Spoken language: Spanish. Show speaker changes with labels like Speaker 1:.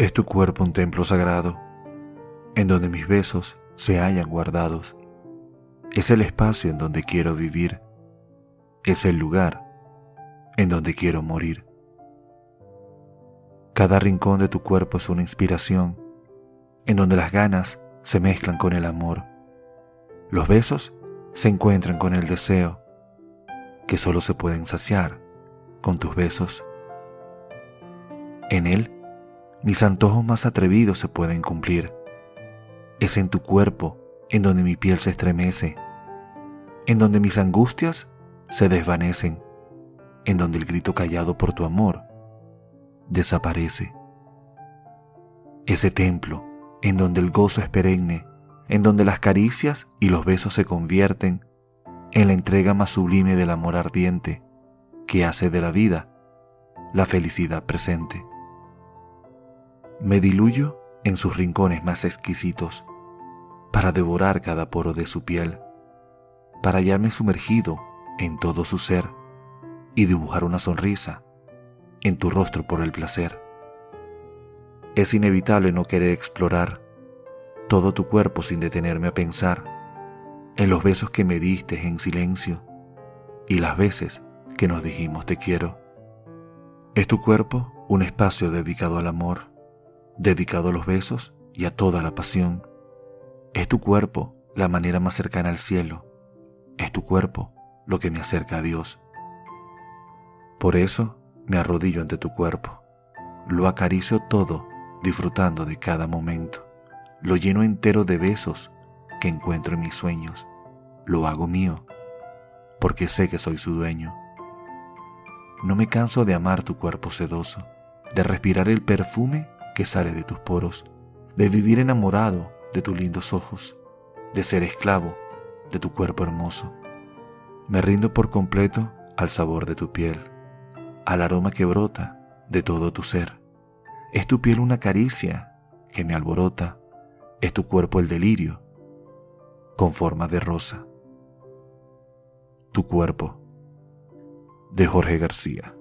Speaker 1: Es tu cuerpo un templo sagrado, en donde mis besos se hallan guardados. Es el espacio en donde quiero vivir. Es el lugar en donde quiero morir. Cada rincón de tu cuerpo es una inspiración, en donde las ganas se mezclan con el amor. Los besos se encuentran con el deseo, que solo se pueden saciar con tus besos. En él, mis antojos más atrevidos se pueden cumplir. Es en tu cuerpo en donde mi piel se estremece, en donde mis angustias se desvanecen, en donde el grito callado por tu amor desaparece. Ese templo en donde el gozo es perenne, en donde las caricias y los besos se convierten en la entrega más sublime del amor ardiente que hace de la vida la felicidad presente. Me diluyo en sus rincones más exquisitos para devorar cada poro de su piel, para hallarme sumergido en todo su ser y dibujar una sonrisa en tu rostro por el placer. Es inevitable no querer explorar todo tu cuerpo sin detenerme a pensar en los besos que me diste en silencio y las veces que nos dijimos te quiero. Es tu cuerpo un espacio dedicado al amor, dedicado a los besos y a toda la pasión. Es tu cuerpo la manera más cercana al cielo. Es tu cuerpo lo que me acerca a Dios. Por eso me arrodillo ante tu cuerpo. Lo acaricio todo, disfrutando de cada momento. Lo lleno entero de besos que encuentro en mis sueños. Lo hago mío, porque sé que soy su dueño. No me canso de amar tu cuerpo sedoso, de respirar el perfume que sale de tus poros, de vivir enamorado de tus lindos ojos, de ser esclavo de tu cuerpo hermoso. Me rindo por completo al sabor de tu piel, al aroma que brota de todo tu ser. Es tu piel una caricia que me alborota, es tu cuerpo el delirio, con forma de rosa. Tu cuerpo, de Jorge García.